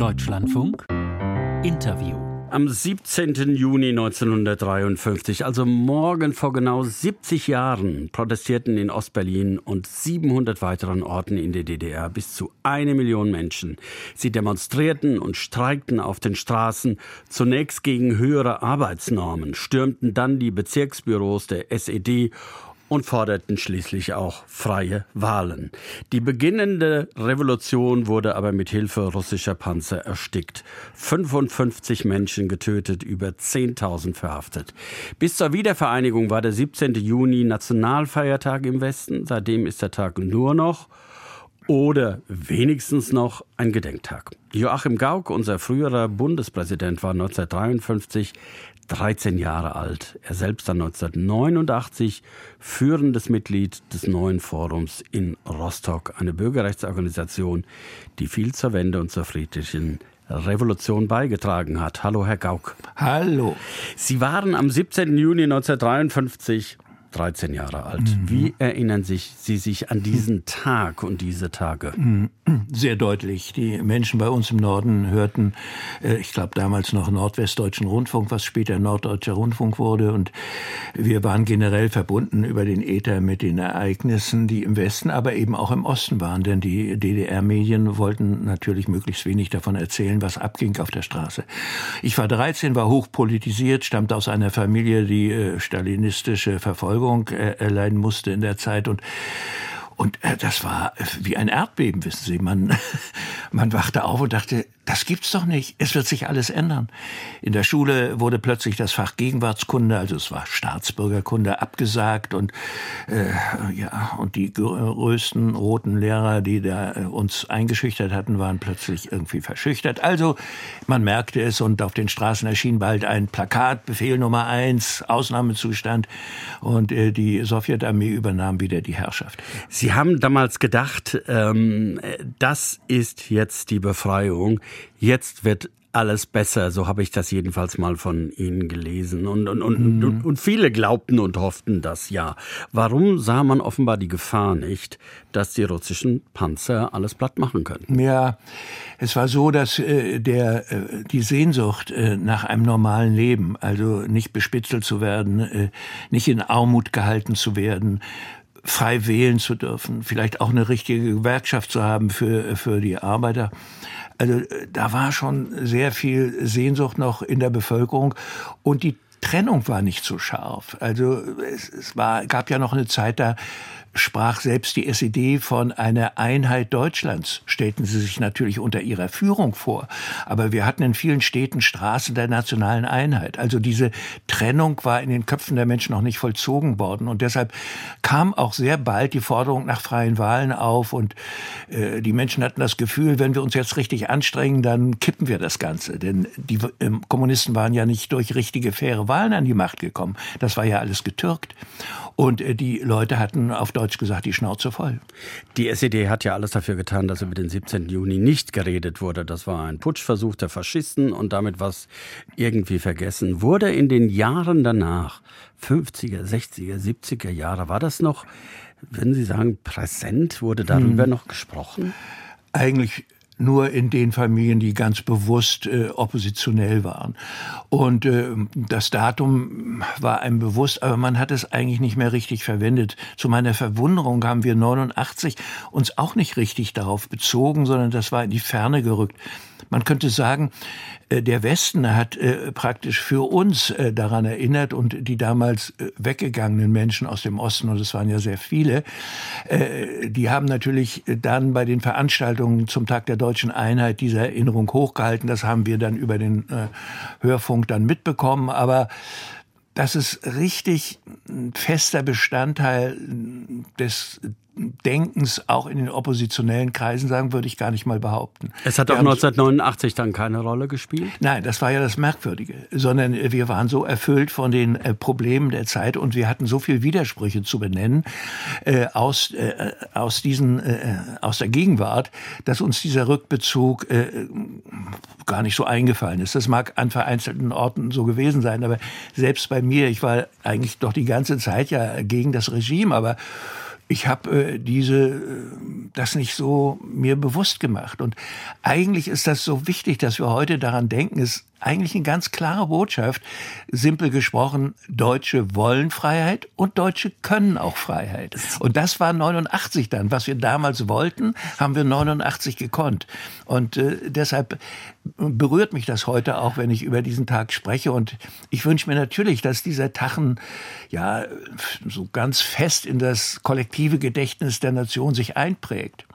Deutschlandfunk Interview. Am 17. Juni 1953, also morgen vor genau 70 Jahren, protestierten in Ostberlin und 700 weiteren Orten in der DDR bis zu eine Million Menschen. Sie demonstrierten und streikten auf den Straßen, zunächst gegen höhere Arbeitsnormen, stürmten dann die Bezirksbüros der SED und forderten schließlich auch freie Wahlen. Die beginnende Revolution wurde aber mit Hilfe russischer Panzer erstickt. 55 Menschen getötet, über 10.000 verhaftet. Bis zur Wiedervereinigung war der 17. Juni Nationalfeiertag im Westen. Seitdem ist der Tag nur noch oder wenigstens noch ein Gedenktag. Joachim Gauck, unser früherer Bundespräsident, war 1953 13 Jahre alt. Er selbst dann 1989 führendes Mitglied des neuen Forums in Rostock, eine Bürgerrechtsorganisation, die viel zur Wende und zur friedlichen Revolution beigetragen hat. Hallo, Herr Gauck. Hallo. Sie waren am 17. Juni 1953 13 Jahre alt. Mhm. Wie erinnern sich Sie sich an diesen Tag und diese Tage? Mhm. Sehr deutlich. Die Menschen bei uns im Norden hörten, äh, ich glaube damals noch Nordwestdeutschen Rundfunk, was später Norddeutscher Rundfunk wurde. Und wir waren generell verbunden über den Äther mit den Ereignissen, die im Westen, aber eben auch im Osten waren. Denn die DDR-Medien wollten natürlich möglichst wenig davon erzählen, was abging auf der Straße. Ich war 13, war hochpolitisiert, stammte aus einer Familie, die äh, stalinistische Verfolgung Verfolgung äh, erleiden musste in der Zeit. Und und äh, das war wie ein Erdbeben, wissen Sie. Man, man wachte auf und dachte, das gibt's doch nicht. Es wird sich alles ändern. In der Schule wurde plötzlich das Fach Gegenwartskunde, also es war Staatsbürgerkunde, abgesagt und äh, ja und die größten roten Lehrer, die da äh, uns eingeschüchtert hatten, waren plötzlich irgendwie verschüchtert. Also man merkte es und auf den Straßen erschien bald ein Plakat, Befehl Nummer eins, Ausnahmezustand und äh, die Sowjetarmee übernahm wieder die Herrschaft. Sie haben damals gedacht, ähm, das ist jetzt die Befreiung jetzt wird alles besser, so habe ich das jedenfalls mal von Ihnen gelesen. Und, und, und, mhm. und, und, viele glaubten und hofften das ja. Warum sah man offenbar die Gefahr nicht, dass die russischen Panzer alles platt machen könnten? Ja, es war so, dass äh, der, äh, die Sehnsucht äh, nach einem normalen Leben, also nicht bespitzelt zu werden, äh, nicht in Armut gehalten zu werden, frei wählen zu dürfen, vielleicht auch eine richtige Gewerkschaft zu haben für, für die Arbeiter, also äh, da war schon sehr viel Sehnsucht noch in der Bevölkerung und die Trennung war nicht so scharf. Also es, es war, gab ja noch eine Zeit, da sprach selbst die SED von einer Einheit Deutschlands, stellten sie sich natürlich unter ihrer Führung vor. Aber wir hatten in vielen Städten Straßen der nationalen Einheit. Also diese Trennung war in den Köpfen der Menschen noch nicht vollzogen worden. Und deshalb kam auch sehr bald die Forderung nach freien Wahlen auf. Und äh, die Menschen hatten das Gefühl, wenn wir uns jetzt richtig anstrengen, dann kippen wir das Ganze. Denn die äh, Kommunisten waren ja nicht durch richtige, faire Wahlen an die Macht gekommen. Das war ja alles getürkt. Und äh, die Leute hatten auf Deutsch gesagt die Schnauze voll. Die SED hat ja alles dafür getan, dass über den 17. Juni nicht geredet wurde. Das war ein Putschversuch der Faschisten und damit was irgendwie vergessen. Wurde in den Jahren danach, 50er, 60er, 70er Jahre, war das noch, würden Sie sagen, präsent? Wurde darüber hm. noch gesprochen? Eigentlich nur in den Familien, die ganz bewusst äh, oppositionell waren. Und äh, das Datum war einem bewusst, aber man hat es eigentlich nicht mehr richtig verwendet. Zu meiner Verwunderung haben wir 89 uns auch nicht richtig darauf bezogen, sondern das war in die Ferne gerückt. Man könnte sagen, äh, der Westen hat äh, praktisch für uns äh, daran erinnert und die damals weggegangenen Menschen aus dem Osten, und es waren ja sehr viele, die haben natürlich dann bei den Veranstaltungen zum Tag der deutschen Einheit diese Erinnerung hochgehalten. Das haben wir dann über den Hörfunk dann mitbekommen. Aber dass es richtig ein fester Bestandteil des Denkens auch in den oppositionellen Kreisen sagen, würde ich gar nicht mal behaupten. Es hat auch 1989 dann keine Rolle gespielt? Nein, das war ja das Merkwürdige, sondern wir waren so erfüllt von den äh, Problemen der Zeit und wir hatten so viele Widersprüche zu benennen äh, aus, äh, aus, diesen, äh, aus der Gegenwart, dass uns dieser Rückbezug äh, gar nicht so eingefallen ist. Das mag an vereinzelten Orten so gewesen sein, aber selbst bei mir, ich war eigentlich doch die ganze Zeit ja gegen das Regime, aber ich habe äh, diese äh, das nicht so mir bewusst gemacht. Und eigentlich ist das so wichtig, dass wir heute daran denken, ist eigentlich eine ganz klare Botschaft. Simpel gesprochen, Deutsche wollen Freiheit und Deutsche können auch Freiheit. Und das war 89 dann. Was wir damals wollten, haben wir 89 gekonnt. Und äh, deshalb berührt mich das heute auch, wenn ich über diesen Tag spreche. Und ich wünsche mir natürlich, dass dieser Tachen ja so ganz fest in das kollektive Gedächtnis der Nation sich einprägt.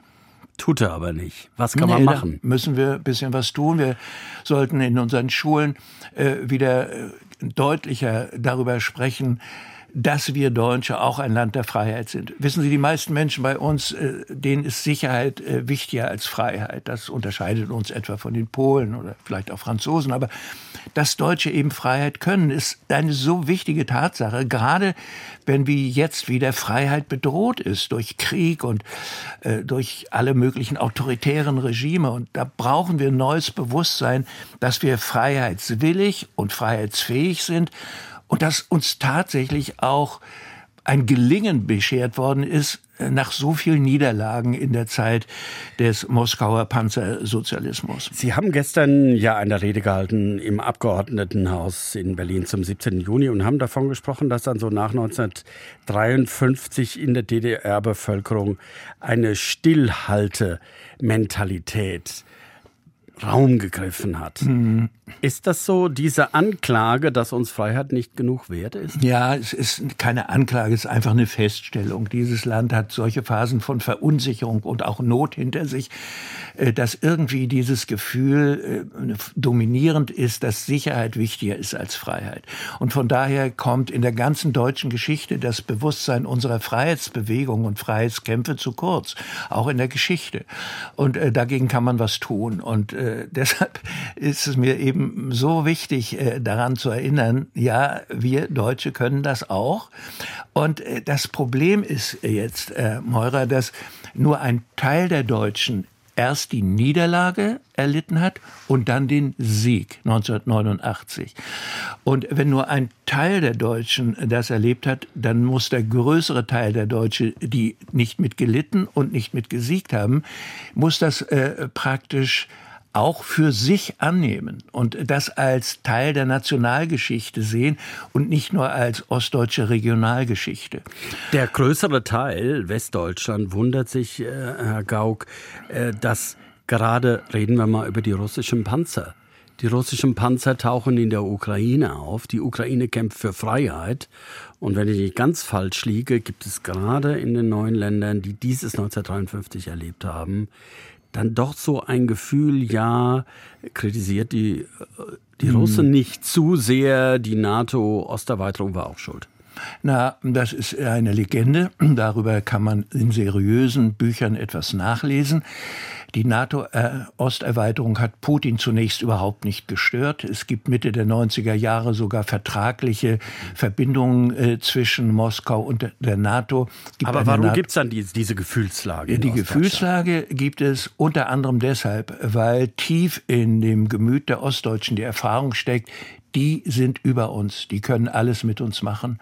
Tut er aber nicht. Was kann nee, man machen? müssen wir ein bisschen was tun. Wir sollten in unseren Schulen äh, wieder äh, deutlicher darüber sprechen, dass wir Deutsche auch ein Land der Freiheit sind. Wissen Sie, die meisten Menschen bei uns, äh, denen ist Sicherheit äh, wichtiger als Freiheit. Das unterscheidet uns etwa von den Polen oder vielleicht auch Franzosen. Aber dass Deutsche eben Freiheit können, ist eine so wichtige Tatsache, gerade wenn wie jetzt wieder Freiheit bedroht ist durch Krieg und äh, durch alle möglichen autoritären Regime. Und da brauchen wir neues Bewusstsein, dass wir freiheitswillig und freiheitsfähig sind und dass uns tatsächlich auch ein Gelingen beschert worden ist äh, nach so vielen Niederlagen in der Zeit des Moskauer Panzersozialismus. Sie haben gestern ja eine Rede gehalten im Abgeordnetenhaus in Berlin zum 17. Juni und haben davon gesprochen, dass dann so nach 1953 in der DDR-Bevölkerung eine Stillhaltementalität Raum gegriffen hat. Mhm. Ist das so, diese Anklage, dass uns Freiheit nicht genug wert ist? Ja, es ist keine Anklage, es ist einfach eine Feststellung. Dieses Land hat solche Phasen von Verunsicherung und auch Not hinter sich, äh, dass irgendwie dieses Gefühl äh, dominierend ist, dass Sicherheit wichtiger ist als Freiheit. Und von daher kommt in der ganzen deutschen Geschichte das Bewusstsein unserer Freiheitsbewegung und Freiheitskämpfe zu kurz, auch in der Geschichte. Und äh, dagegen kann man was tun. Und äh, deshalb ist es mir eben so wichtig, äh, daran zu erinnern, ja, wir Deutsche können das auch. Und äh, das Problem ist jetzt, äh, Meurer, dass nur ein Teil der Deutschen erst die Niederlage erlitten hat und dann den Sieg 1989. Und wenn nur ein Teil der Deutschen das erlebt hat, dann muss der größere Teil der Deutschen, die nicht mit gelitten und nicht mit gesiegt haben, muss das äh, praktisch auch für sich annehmen und das als Teil der Nationalgeschichte sehen und nicht nur als ostdeutsche Regionalgeschichte. Der größere Teil, Westdeutschland, wundert sich, äh, Herr Gauck, äh, dass gerade, reden wir mal über die russischen Panzer. Die russischen Panzer tauchen in der Ukraine auf. Die Ukraine kämpft für Freiheit. Und wenn ich nicht ganz falsch liege, gibt es gerade in den neuen Ländern, die dieses 1953 erlebt haben, dann doch so ein Gefühl, ja, kritisiert die, die hm. Russen nicht zu sehr, die NATO-Osterweiterung war auch schuld. Na, das ist eine Legende. Darüber kann man in seriösen Büchern etwas nachlesen. Die NATO-Osterweiterung hat Putin zunächst überhaupt nicht gestört. Es gibt Mitte der 90er Jahre sogar vertragliche Verbindungen äh, zwischen Moskau und der NATO. Aber warum gibt es dann die, diese Gefühlslage? Die Gefühlslage gibt es unter anderem deshalb, weil tief in dem Gemüt der Ostdeutschen die Erfahrung steckt, die sind über uns, die können alles mit uns machen.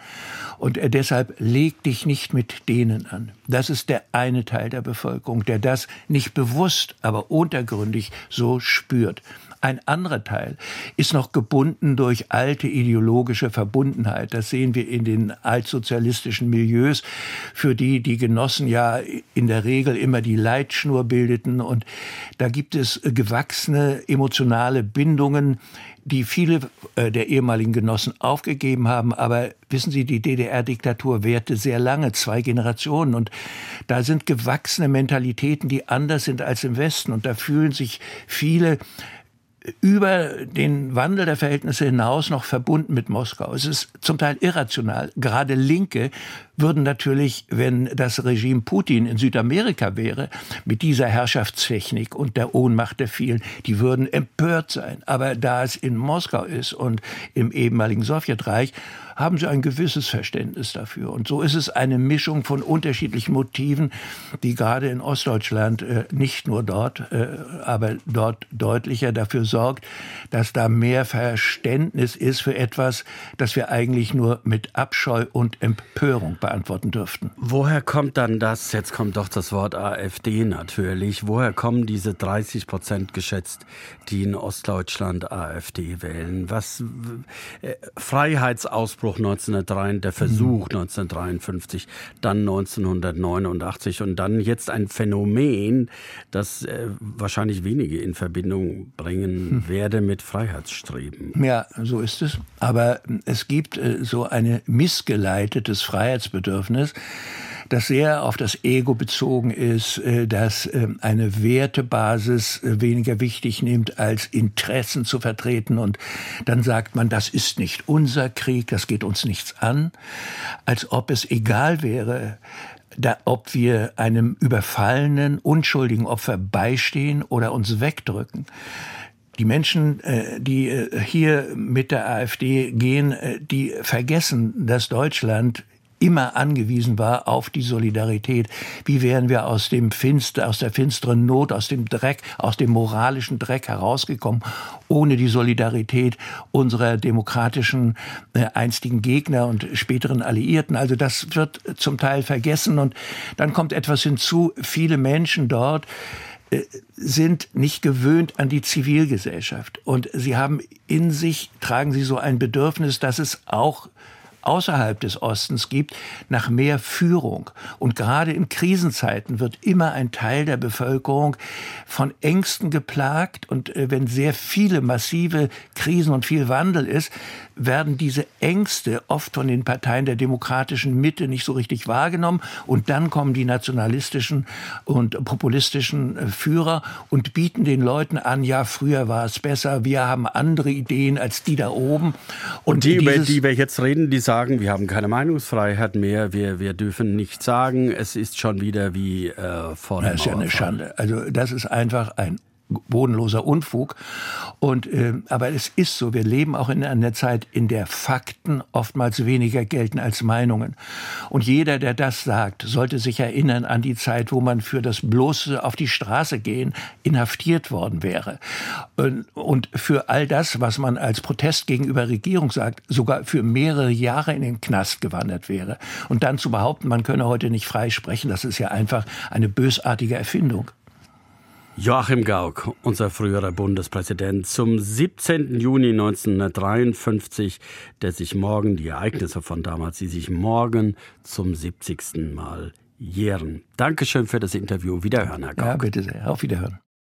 Und äh, deshalb leg dich nicht mit denen an. Das ist der eine Teil der Bevölkerung, der das nicht bewusst, aber untergründig so spürt. Ein anderer Teil ist noch gebunden durch alte ideologische Verbundenheit. Das sehen wir in den altsozialistischen Milieus, für die die Genossen ja in der Regel immer die Leitschnur bildeten. Und da gibt es gewachsene emotionale Bindungen, die viele äh, der ehemaligen Genossen aufgegeben haben. Aber wissen Sie, die DDR-Diktatur währte sehr lange, zwei Generationen. Und da sind gewachsene Mentalitäten, die anders sind als im Westen. Und da fühlen sich viele über den Wandel der Verhältnisse hinaus noch verbunden mit Moskau. Es ist zum Teil irrational. Gerade Linke würden natürlich, wenn das Regime Putin in Südamerika wäre, mit dieser Herrschaftstechnik und der Ohnmacht der vielen, die würden empört sein. Aber da es in Moskau ist und im ehemaligen Sowjetreich, haben sie ein gewisses Verständnis dafür. Und so ist es eine Mischung von unterschiedlichen Motiven, die gerade in Ostdeutschland äh, nicht nur dort, äh, aber dort deutlicher dafür sorgt, dass da mehr Verständnis ist für etwas, das wir eigentlich nur mit Abscheu und Empörung beantworten dürften. Woher kommt dann das, jetzt kommt doch das Wort AfD natürlich, woher kommen diese 30 Prozent geschätzt, die in Ostdeutschland AfD wählen? Was, äh, Freiheitsausbruch 1903, der Versuch mhm. 1953, dann 1989 und dann jetzt ein Phänomen, das äh, wahrscheinlich wenige in Verbindung bringen werde mit Freiheitsstreben. Ja, so ist es. Aber es gibt äh, so ein missgeleitetes Freiheitsbedürfnis, das sehr auf das Ego bezogen ist, äh, das ähm, eine Wertebasis äh, weniger wichtig nimmt, als Interessen zu vertreten. Und dann sagt man, das ist nicht unser Krieg, das geht uns nichts an, als ob es egal wäre, da, ob wir einem überfallenen, unschuldigen Opfer beistehen oder uns wegdrücken. Die Menschen, äh, die hier mit der AfD gehen, die vergessen, dass Deutschland immer angewiesen war auf die Solidarität. Wie wären wir aus dem Finster, aus der finsteren Not, aus dem Dreck, aus dem moralischen Dreck herausgekommen, ohne die Solidarität unserer demokratischen äh, einstigen Gegner und späteren Alliierten. Also das wird zum Teil vergessen und dann kommt etwas hinzu. Viele Menschen dort äh, sind nicht gewöhnt an die Zivilgesellschaft. Und sie haben in sich, tragen sie so ein Bedürfnis, dass es auch außerhalb des Ostens gibt, nach mehr Führung. Und gerade in Krisenzeiten wird immer ein Teil der Bevölkerung von Ängsten geplagt. Und äh, wenn sehr viele massive Krisen und viel Wandel ist, werden diese Ängste oft von den Parteien der demokratischen Mitte nicht so richtig wahrgenommen. Und dann kommen die nationalistischen und populistischen äh, Führer und bieten den Leuten an, ja, früher war es besser, wir haben andere Ideen als die da oben. Und, und die, über die wir jetzt reden, die sagen, wir haben keine Meinungsfreiheit mehr, wir, wir dürfen nichts sagen, es ist schon wieder wie äh, vor der Das ist ja eine Schande. Also das ist einfach ein bodenloser Unfug. Und, äh, aber es ist so, wir leben auch in einer Zeit, in der Fakten oftmals weniger gelten als Meinungen. Und jeder, der das sagt, sollte sich erinnern an die Zeit, wo man für das bloße auf die Straße gehen inhaftiert worden wäre. Und, und für all das, was man als Protest gegenüber Regierung sagt, sogar für mehrere Jahre in den Knast gewandert wäre. Und dann zu behaupten, man könne heute nicht frei sprechen, das ist ja einfach eine bösartige Erfindung. Joachim Gauck, unser früherer Bundespräsident, zum 17. Juni 1953, der sich morgen, die Ereignisse von damals, die sich morgen zum 70. Mal jähren. Dankeschön für das Interview. Wiederhören, Herr Gauck. Ja, bitte sehr. Auf Wiederhören.